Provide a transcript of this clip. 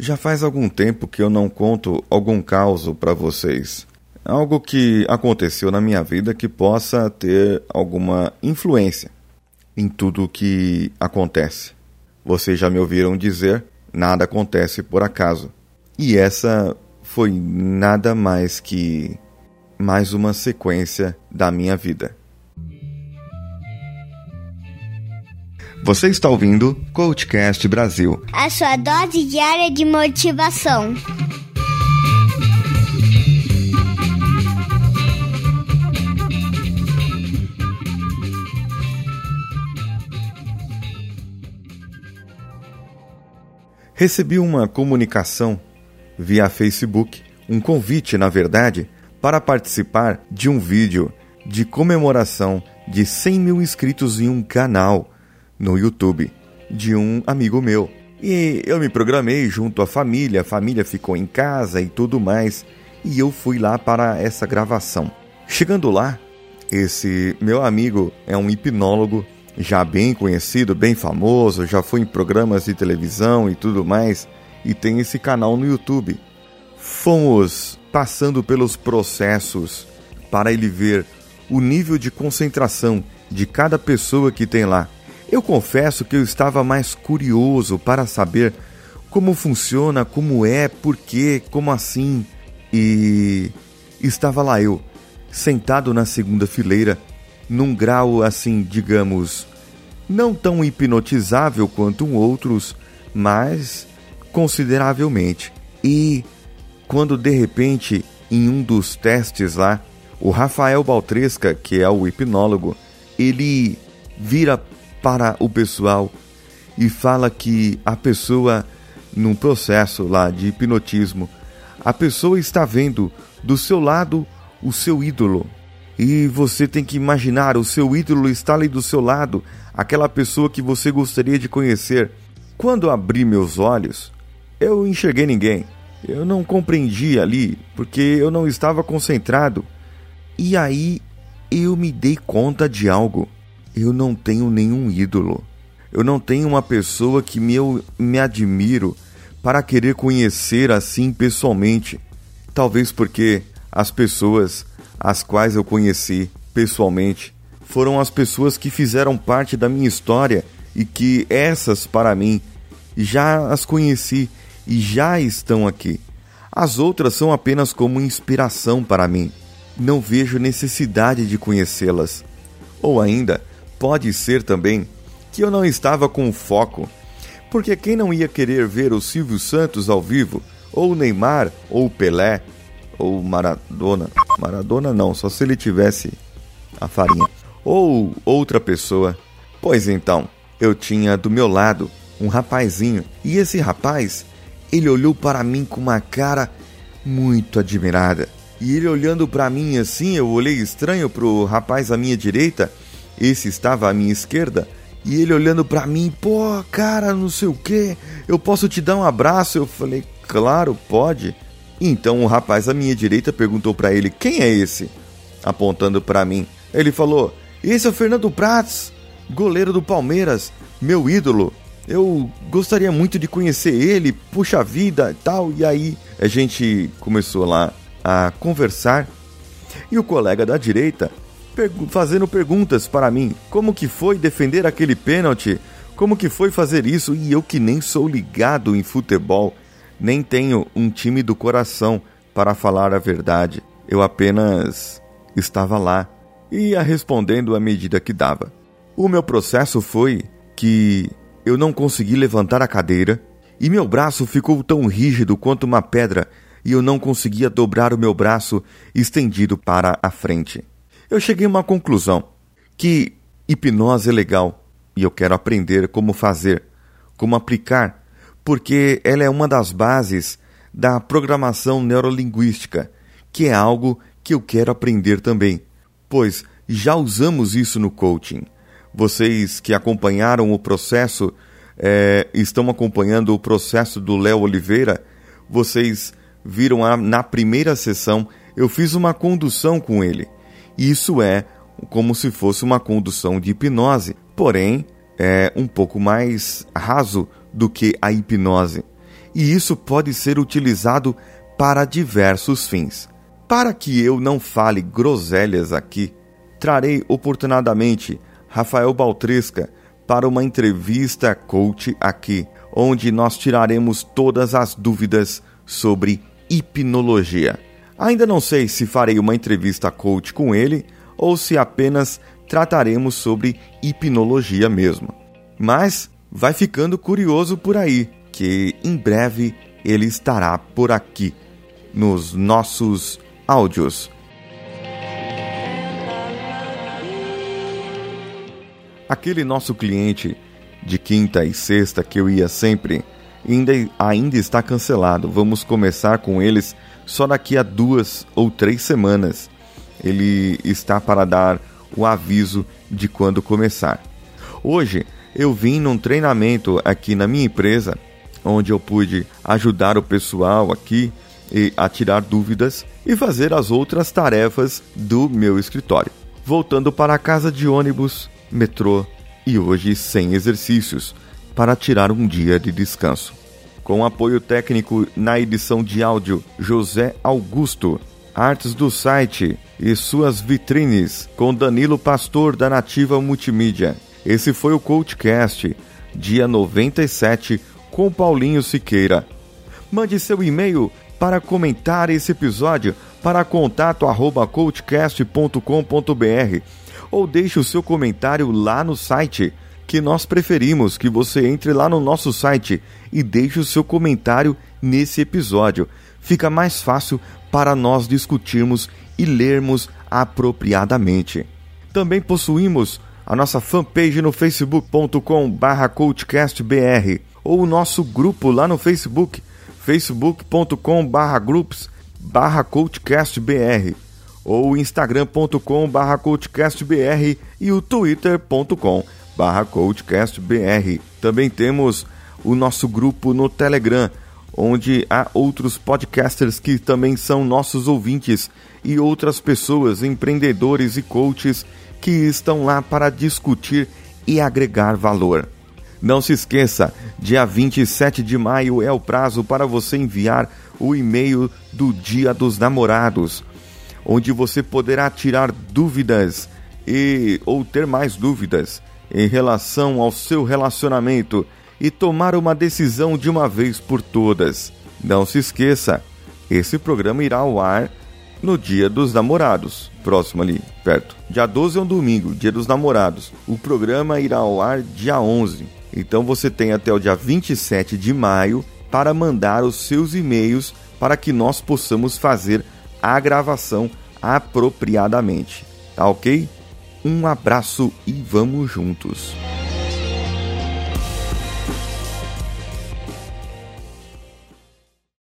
Já faz algum tempo que eu não conto algum caos para vocês. Algo que aconteceu na minha vida que possa ter alguma influência em tudo o que acontece. Vocês já me ouviram dizer: nada acontece por acaso. E essa foi nada mais que mais uma sequência da minha vida. Você está ouvindo Coachcast Brasil a sua dose diária de motivação. Recebi uma comunicação via Facebook, um convite, na verdade, para participar de um vídeo de comemoração de 100 mil inscritos em um canal no YouTube de um amigo meu. E eu me programei junto à família, a família ficou em casa e tudo mais, e eu fui lá para essa gravação. Chegando lá, esse meu amigo é um hipnólogo já bem conhecido, bem famoso, já foi em programas de televisão e tudo mais, e tem esse canal no YouTube. Fomos passando pelos processos para ele ver o nível de concentração de cada pessoa que tem lá. Eu confesso que eu estava mais curioso para saber como funciona, como é, por quê, como assim. E estava lá eu, sentado na segunda fileira, num grau assim, digamos, não tão hipnotizável quanto outros, mas consideravelmente. E quando de repente, em um dos testes lá, o Rafael Baltresca, que é o hipnólogo, ele vira para o pessoal e fala que a pessoa, num processo lá de hipnotismo, a pessoa está vendo do seu lado o seu ídolo. E você tem que imaginar, o seu ídolo está ali do seu lado, aquela pessoa que você gostaria de conhecer. Quando abri meus olhos, eu enxerguei ninguém. Eu não compreendi ali, porque eu não estava concentrado. E aí eu me dei conta de algo eu não tenho nenhum ídolo. Eu não tenho uma pessoa que me, eu me admiro para querer conhecer assim pessoalmente. Talvez porque as pessoas as quais eu conheci pessoalmente foram as pessoas que fizeram parte da minha história e que essas para mim já as conheci e já estão aqui. As outras são apenas como inspiração para mim. Não vejo necessidade de conhecê-las. Ou ainda, Pode ser também que eu não estava com foco, porque quem não ia querer ver o Silvio Santos ao vivo, ou Neymar, ou Pelé, ou Maradona? Maradona não, só se ele tivesse a farinha. Ou outra pessoa. Pois então, eu tinha do meu lado um rapazinho, e esse rapaz, ele olhou para mim com uma cara muito admirada. E ele olhando para mim assim, eu olhei estranho pro rapaz à minha direita esse estava à minha esquerda e ele olhando para mim, pô, cara, não sei o que, eu posso te dar um abraço? Eu falei, claro, pode. Então o rapaz à minha direita perguntou para ele, quem é esse? Apontando para mim. Ele falou, esse é o Fernando Prats, goleiro do Palmeiras, meu ídolo. Eu gostaria muito de conhecer ele, puxa vida tal. E aí a gente começou lá a conversar. E o colega da direita fazendo perguntas para mim. Como que foi defender aquele pênalti? Como que foi fazer isso? E eu que nem sou ligado em futebol, nem tenho um time do coração para falar a verdade. Eu apenas estava lá e ia respondendo à medida que dava. O meu processo foi que eu não consegui levantar a cadeira e meu braço ficou tão rígido quanto uma pedra e eu não conseguia dobrar o meu braço estendido para a frente eu cheguei a uma conclusão: que hipnose é legal e eu quero aprender como fazer, como aplicar, porque ela é uma das bases da programação neurolinguística, que é algo que eu quero aprender também, pois já usamos isso no coaching. Vocês que acompanharam o processo, é, estão acompanhando o processo do Léo Oliveira, vocês viram a, na primeira sessão, eu fiz uma condução com ele. Isso é como se fosse uma condução de hipnose, porém é um pouco mais raso do que a hipnose. e isso pode ser utilizado para diversos fins. Para que eu não fale groselhas aqui, trarei oportunadamente Rafael Baltresca para uma entrevista coach aqui, onde nós tiraremos todas as dúvidas sobre hipnologia. Ainda não sei se farei uma entrevista coach com ele ou se apenas trataremos sobre hipnologia mesmo. Mas vai ficando curioso por aí, que em breve ele estará por aqui nos nossos áudios. Aquele nosso cliente de quinta e sexta que eu ia sempre ainda, ainda está cancelado. Vamos começar com eles só daqui a duas ou três semanas. Ele está para dar o aviso de quando começar. Hoje eu vim num treinamento aqui na minha empresa, onde eu pude ajudar o pessoal aqui a tirar dúvidas e fazer as outras tarefas do meu escritório. Voltando para a casa de ônibus, metrô e hoje sem exercícios, para tirar um dia de descanso. Com apoio técnico na edição de áudio José Augusto, artes do site e suas vitrines com Danilo Pastor da Nativa Multimídia. Esse foi o Coachcast, dia 97, com Paulinho Siqueira. Mande seu e-mail para comentar esse episódio para contato@coachcast.com.br ou deixe o seu comentário lá no site, que nós preferimos que você entre lá no nosso site e deixe o seu comentário nesse episódio. Fica mais fácil para nós discutirmos e lermos apropriadamente. Também possuímos a nossa fanpage no facebook.com/coachcastbr ou o nosso grupo lá no Facebook, facebook.com/groups/coachcastbr ou instagram.com/coachcastbr e o twitter.com/coachcastbr. Também temos o nosso grupo no Telegram onde há outros podcasters que também são nossos ouvintes e outras pessoas, empreendedores e coaches que estão lá para discutir e agregar valor. Não se esqueça, dia 27 de maio é o prazo para você enviar o e-mail do Dia dos Namorados, onde você poderá tirar dúvidas e ou ter mais dúvidas em relação ao seu relacionamento e tomar uma decisão de uma vez por todas. Não se esqueça, esse programa irá ao ar no Dia dos Namorados, próximo ali, perto. Dia 12 é um domingo, Dia dos Namorados. O programa irá ao ar dia 11. Então você tem até o dia 27 de maio para mandar os seus e-mails para que nós possamos fazer a gravação apropriadamente. Tá ok? Um abraço e vamos juntos.